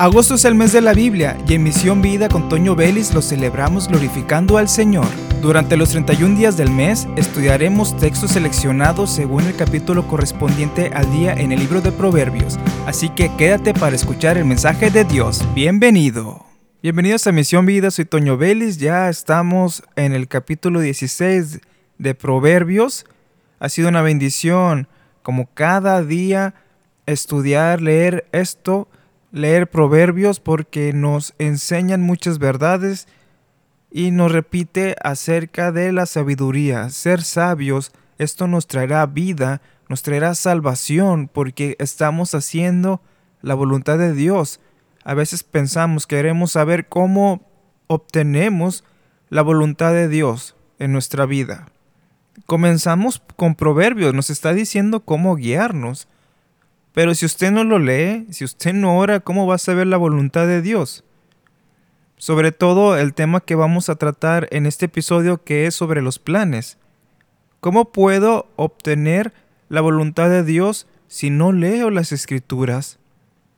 Agosto es el mes de la Biblia y en Misión Vida con Toño Vélez lo celebramos glorificando al Señor. Durante los 31 días del mes estudiaremos textos seleccionados según el capítulo correspondiente al día en el libro de Proverbios, así que quédate para escuchar el mensaje de Dios. Bienvenido. Bienvenidos a Misión Vida, soy Toño Vélez, ya estamos en el capítulo 16 de Proverbios. Ha sido una bendición como cada día estudiar, leer esto leer proverbios porque nos enseñan muchas verdades y nos repite acerca de la sabiduría. Ser sabios, esto nos traerá vida, nos traerá salvación porque estamos haciendo la voluntad de Dios. A veces pensamos, queremos saber cómo obtenemos la voluntad de Dios en nuestra vida. Comenzamos con proverbios, nos está diciendo cómo guiarnos. Pero si usted no lo lee, si usted no ora, ¿cómo va a saber la voluntad de Dios? Sobre todo el tema que vamos a tratar en este episodio que es sobre los planes. ¿Cómo puedo obtener la voluntad de Dios si no leo las escrituras?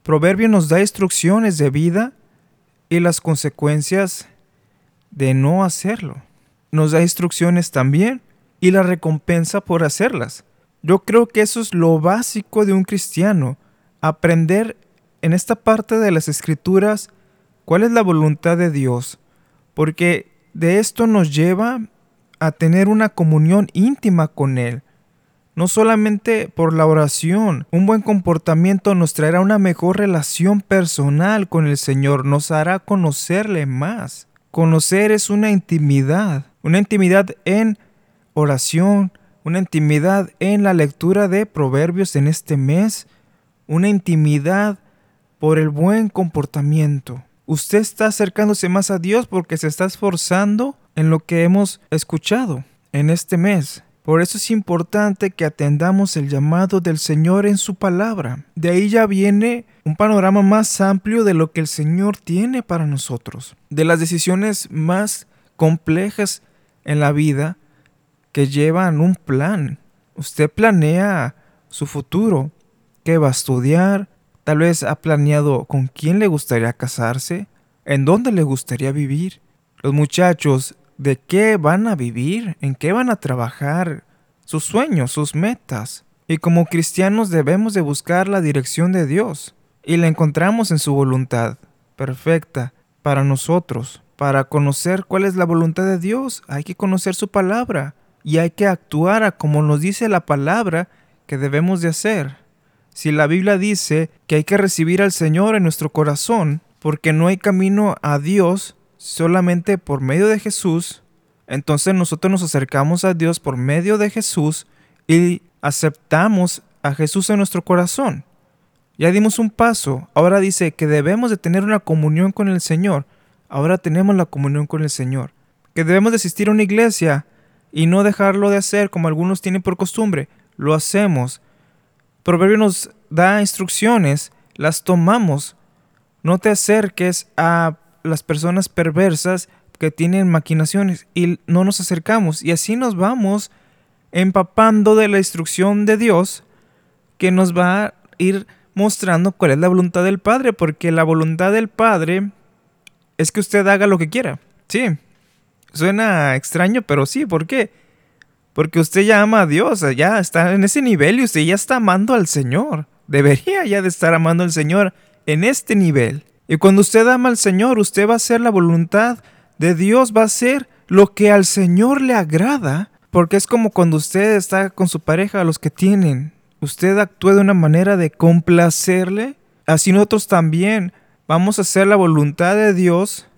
Proverbio nos da instrucciones de vida y las consecuencias de no hacerlo. Nos da instrucciones también y la recompensa por hacerlas. Yo creo que eso es lo básico de un cristiano, aprender en esta parte de las escrituras cuál es la voluntad de Dios, porque de esto nos lleva a tener una comunión íntima con Él. No solamente por la oración, un buen comportamiento nos traerá una mejor relación personal con el Señor, nos hará conocerle más. Conocer es una intimidad, una intimidad en oración, una intimidad en la lectura de proverbios en este mes, una intimidad por el buen comportamiento. Usted está acercándose más a Dios porque se está esforzando en lo que hemos escuchado en este mes. Por eso es importante que atendamos el llamado del Señor en su palabra. De ahí ya viene un panorama más amplio de lo que el Señor tiene para nosotros. De las decisiones más complejas en la vida que llevan un plan. Usted planea su futuro, qué va a estudiar, tal vez ha planeado con quién le gustaría casarse, en dónde le gustaría vivir. Los muchachos, ¿de qué van a vivir? ¿En qué van a trabajar? Sus sueños, sus metas. Y como cristianos debemos de buscar la dirección de Dios. Y la encontramos en su voluntad, perfecta, para nosotros. Para conocer cuál es la voluntad de Dios, hay que conocer su palabra y hay que actuar a como nos dice la palabra que debemos de hacer. Si la Biblia dice que hay que recibir al Señor en nuestro corazón, porque no hay camino a Dios solamente por medio de Jesús, entonces nosotros nos acercamos a Dios por medio de Jesús y aceptamos a Jesús en nuestro corazón. Ya dimos un paso, ahora dice que debemos de tener una comunión con el Señor, ahora tenemos la comunión con el Señor. Que debemos de asistir a una iglesia, y no dejarlo de hacer como algunos tienen por costumbre. Lo hacemos. Proverbio nos da instrucciones, las tomamos. No te acerques a las personas perversas que tienen maquinaciones y no nos acercamos. Y así nos vamos empapando de la instrucción de Dios que nos va a ir mostrando cuál es la voluntad del Padre, porque la voluntad del Padre es que usted haga lo que quiera. Sí, Suena extraño, pero sí, ¿por qué? Porque usted ya ama a Dios, ya está en ese nivel y usted ya está amando al Señor. Debería ya de estar amando al Señor en este nivel. Y cuando usted ama al Señor, usted va a hacer la voluntad de Dios, va a hacer lo que al Señor le agrada. Porque es como cuando usted está con su pareja, los que tienen, usted actúa de una manera de complacerle. Así nosotros también vamos a hacer la voluntad de Dios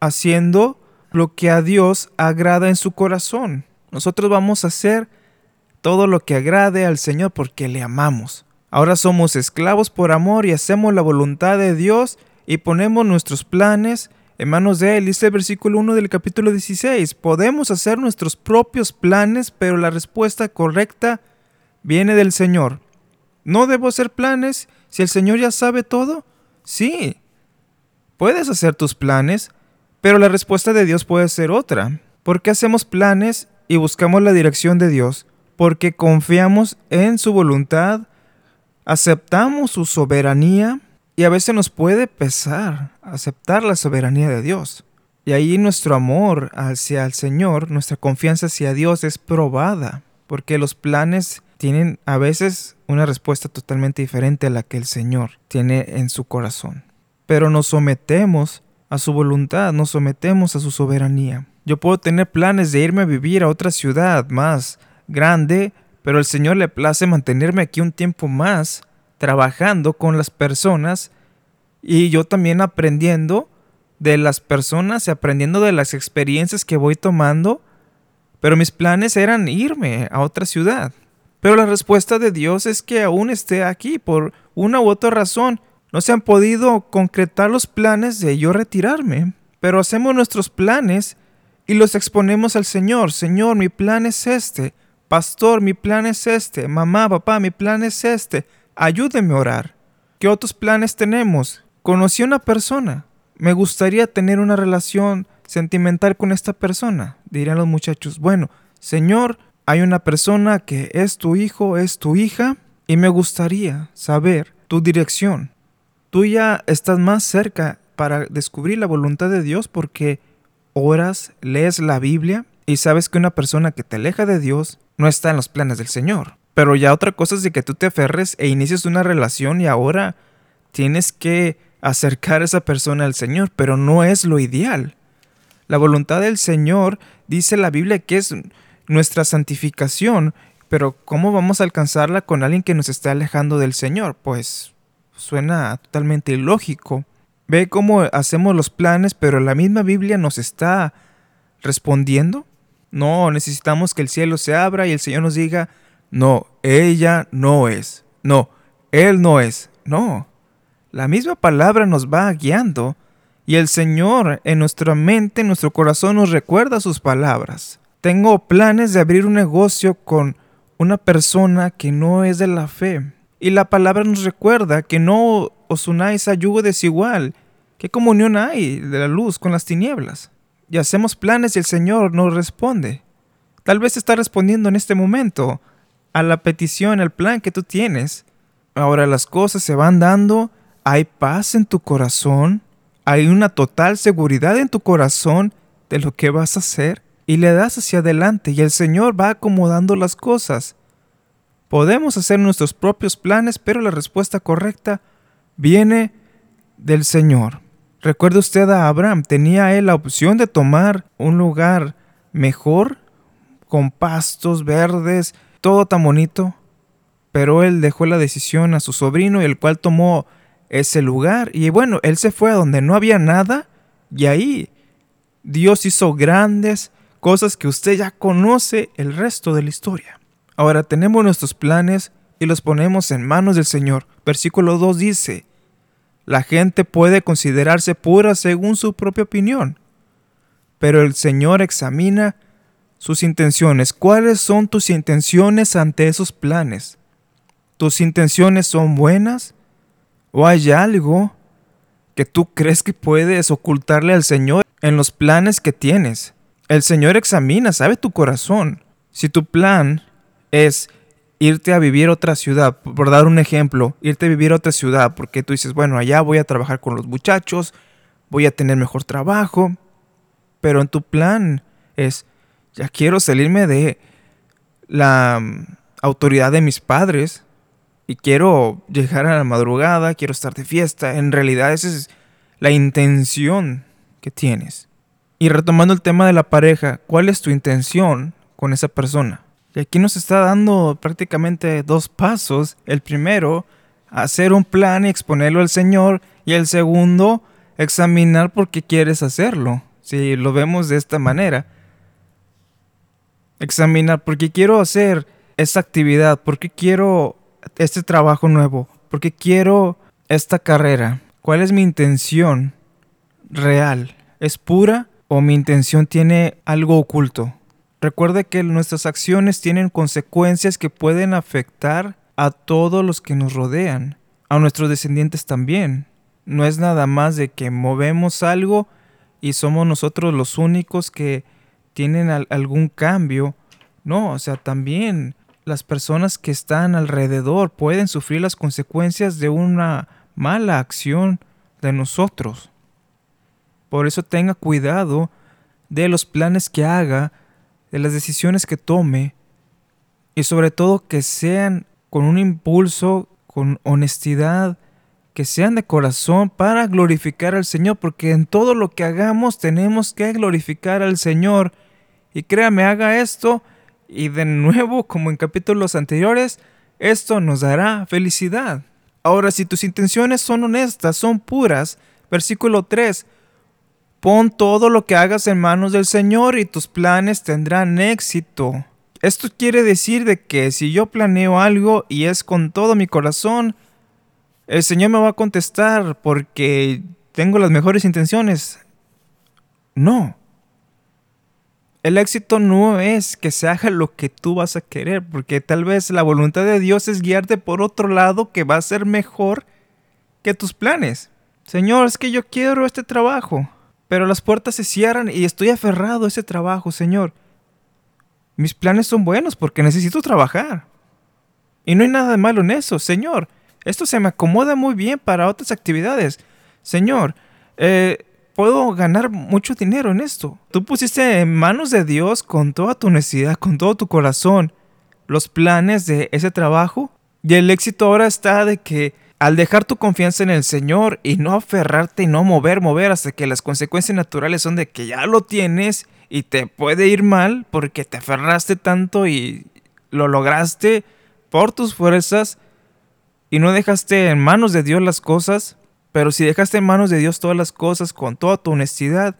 haciendo lo que a Dios agrada en su corazón. Nosotros vamos a hacer todo lo que agrade al Señor porque le amamos. Ahora somos esclavos por amor y hacemos la voluntad de Dios y ponemos nuestros planes en manos de Él. Dice el versículo 1 del capítulo 16. Podemos hacer nuestros propios planes, pero la respuesta correcta viene del Señor. ¿No debo hacer planes si el Señor ya sabe todo? Sí. Puedes hacer tus planes, pero la respuesta de Dios puede ser otra. ¿Por qué hacemos planes y buscamos la dirección de Dios? Porque confiamos en su voluntad, aceptamos su soberanía Y a veces nos puede pesar aceptar la soberanía de Dios. Y ahí nuestro amor hacia el Señor, nuestra confianza hacia Dios es probada, porque los planes tienen a veces una respuesta totalmente diferente a la que el Señor tiene en su corazón. Pero nos sometemos a su voluntad, nos sometemos a su soberanía. Yo puedo tener planes de irme a vivir a otra ciudad más grande, pero el Señor le place mantenerme aquí un tiempo más, trabajando con las personas y yo también aprendiendo de las personas y aprendiendo de las experiencias que voy tomando, pero mis planes eran irme a otra ciudad. Pero la respuesta de Dios es que aún esté aquí por una u otra razón. No se han podido concretar los planes de yo retirarme, pero hacemos nuestros planes y los exponemos al Señor. Señor, mi plan es este. Pastor, mi plan es este. Mamá, papá, mi plan es este. Ayúdeme a orar. ¿Qué otros planes tenemos? Conocí a una persona. Me gustaría tener una relación sentimental con esta persona. Dirán los muchachos, bueno, Señor, hay una persona que es tu hijo, es tu hija, y me gustaría saber tu dirección. Tú ya estás más cerca para descubrir la voluntad de Dios porque oras, lees la Biblia y sabes que una persona que te aleja de Dios no está en los planes del Señor. Pero ya otra cosa es de que tú te aferres e inicies una relación y ahora tienes que acercar a esa persona al Señor, pero no es lo ideal. La voluntad del Señor dice la Biblia que es nuestra santificación, pero ¿cómo vamos a alcanzarla con alguien que nos está alejando del Señor? Pues suena totalmente ilógico. Ve cómo hacemos los planes, pero la misma Biblia nos está respondiendo. No, necesitamos que el cielo se abra y el Señor nos diga, no, ella no es. No, él no es. No. La misma palabra nos va guiando y el Señor en nuestra mente, en nuestro corazón nos recuerda sus palabras. Tengo planes de abrir un negocio con una persona que no es de la fe. Y la palabra nos recuerda que no os unáis a yugo desigual. ¿Qué comunión hay de la luz con las tinieblas? Y hacemos planes y el Señor nos responde. Tal vez está respondiendo en este momento a la petición, al plan que tú tienes. Ahora las cosas se van dando, hay paz en tu corazón, hay una total seguridad en tu corazón de lo que vas a hacer y le das hacia adelante y el Señor va acomodando las cosas. Podemos hacer nuestros propios planes, pero la respuesta correcta viene del Señor. Recuerde usted a Abraham, tenía él la opción de tomar un lugar mejor, con pastos verdes, todo tan bonito, pero él dejó la decisión a su sobrino, el cual tomó ese lugar, y bueno, él se fue a donde no había nada, y ahí Dios hizo grandes cosas que usted ya conoce el resto de la historia. Ahora tenemos nuestros planes y los ponemos en manos del Señor. Versículo 2 dice, la gente puede considerarse pura según su propia opinión, pero el Señor examina sus intenciones. ¿Cuáles son tus intenciones ante esos planes? ¿Tus intenciones son buenas? ¿O hay algo que tú crees que puedes ocultarle al Señor en los planes que tienes? El Señor examina, sabe tu corazón. Si tu plan es irte a vivir a otra ciudad, por dar un ejemplo, irte a vivir a otra ciudad, porque tú dices, bueno, allá voy a trabajar con los muchachos, voy a tener mejor trabajo, pero en tu plan es, ya quiero salirme de la mm, autoridad de mis padres y quiero llegar a la madrugada, quiero estar de fiesta. En realidad esa es la intención que tienes. Y retomando el tema de la pareja, ¿cuál es tu intención con esa persona? Y aquí nos está dando prácticamente dos pasos. El primero, hacer un plan y exponerlo al Señor. Y el segundo, examinar por qué quieres hacerlo. Si lo vemos de esta manera. Examinar por qué quiero hacer esta actividad, por qué quiero este trabajo nuevo, por qué quiero esta carrera. ¿Cuál es mi intención real? ¿Es pura o mi intención tiene algo oculto. Recuerde que nuestras acciones tienen consecuencias que pueden afectar a todos los que nos rodean, a nuestros descendientes también. No es nada más de que movemos algo y somos nosotros los únicos que tienen algún cambio. No, o sea, también las personas que están alrededor pueden sufrir las consecuencias de una mala acción de nosotros. Por eso tenga cuidado de los planes que haga, de las decisiones que tome y sobre todo que sean con un impulso, con honestidad, que sean de corazón para glorificar al Señor, porque en todo lo que hagamos tenemos que glorificar al Señor. Y créame, haga esto y de nuevo, como en capítulos anteriores, esto nos dará felicidad. Ahora, si tus intenciones son honestas, son puras, versículo 3, pon todo lo que hagas en manos del Señor y tus planes tendrán éxito. Esto quiere decir de que si yo planeo algo y es con todo mi corazón, el Señor me va a contestar porque tengo las mejores intenciones. No. El éxito no es que se haga lo que tú vas a querer, porque tal vez la voluntad de Dios es guiarte por otro lado que va a ser mejor que tus planes. Señor, es que yo quiero este trabajo, pero las puertas se cierran y estoy aferrado a ese trabajo, Señor. Mis planes son buenos porque necesito trabajar. Y no hay nada de malo en eso, Señor. Esto se me acomoda muy bien para otras actividades. Señor, eh, puedo ganar mucho dinero en esto. Tú pusiste en manos de Dios con toda tu necesidad, con todo tu corazón, los planes de ese trabajo. Y el éxito ahora está de que al dejar tu confianza en el Señor y no aferrarte y no mover, mover hasta que las consecuencias naturales son de que ya lo tienes y te puede ir mal porque te aferraste tanto y lo lograste por tus fuerzas y no dejaste en manos de Dios las cosas, pero si dejaste en manos de Dios todas las cosas con toda tu honestidad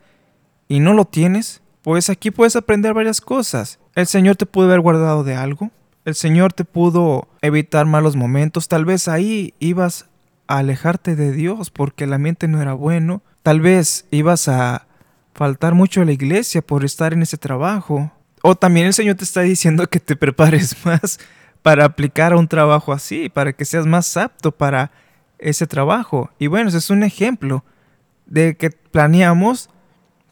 y no lo tienes, pues aquí puedes aprender varias cosas. El Señor te pudo haber guardado de algo. El Señor te pudo evitar malos momentos. Tal vez ahí ibas a alejarte de Dios porque el ambiente no era bueno. Tal vez ibas a faltar mucho a la iglesia por estar en ese trabajo. O también el Señor te está diciendo que te prepares más para aplicar a un trabajo así, para que seas más apto para ese trabajo. Y bueno, ese es un ejemplo de que planeamos,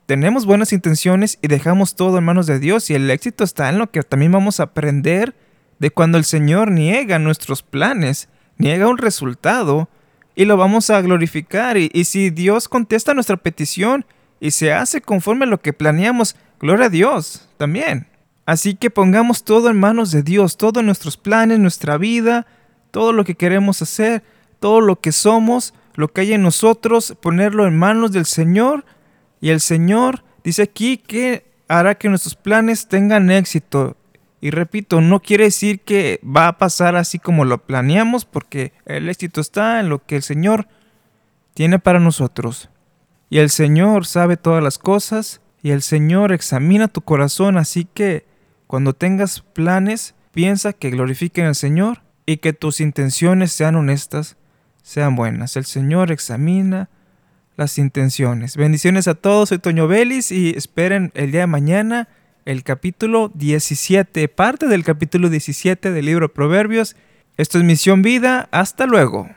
tenemos buenas intenciones y dejamos todo en manos de Dios. Y el éxito está en lo que también vamos a aprender de cuando el Señor niega nuestros planes, niega un resultado y lo vamos a glorificar. Y, y si Dios contesta nuestra petición y se hace conforme a lo que planeamos, gloria a Dios también. Así que pongamos todo en manos de Dios, todos nuestros planes, nuestra vida, todo lo que queremos hacer todo lo que somos, lo que hay en nosotros, ponerlo en manos del Señor. Y el Señor dice aquí que hará que nuestros planes tengan éxito. Y repito, no quiere decir que va a pasar así como lo planeamos, porque el éxito está en lo que el Señor tiene para nosotros. Y el Señor sabe todas las cosas, y el Señor examina tu corazón, así que cuando tengas planes, piensa que glorifiquen al Señor y que tus intenciones sean honestas sean buenas. El Señor examina las intenciones. Bendiciones a todos, soy Toño Vélez y esperen el día de mañana el capítulo 17, parte del capítulo 17 del libro Proverbios. Esto es Misión Vida, hasta luego.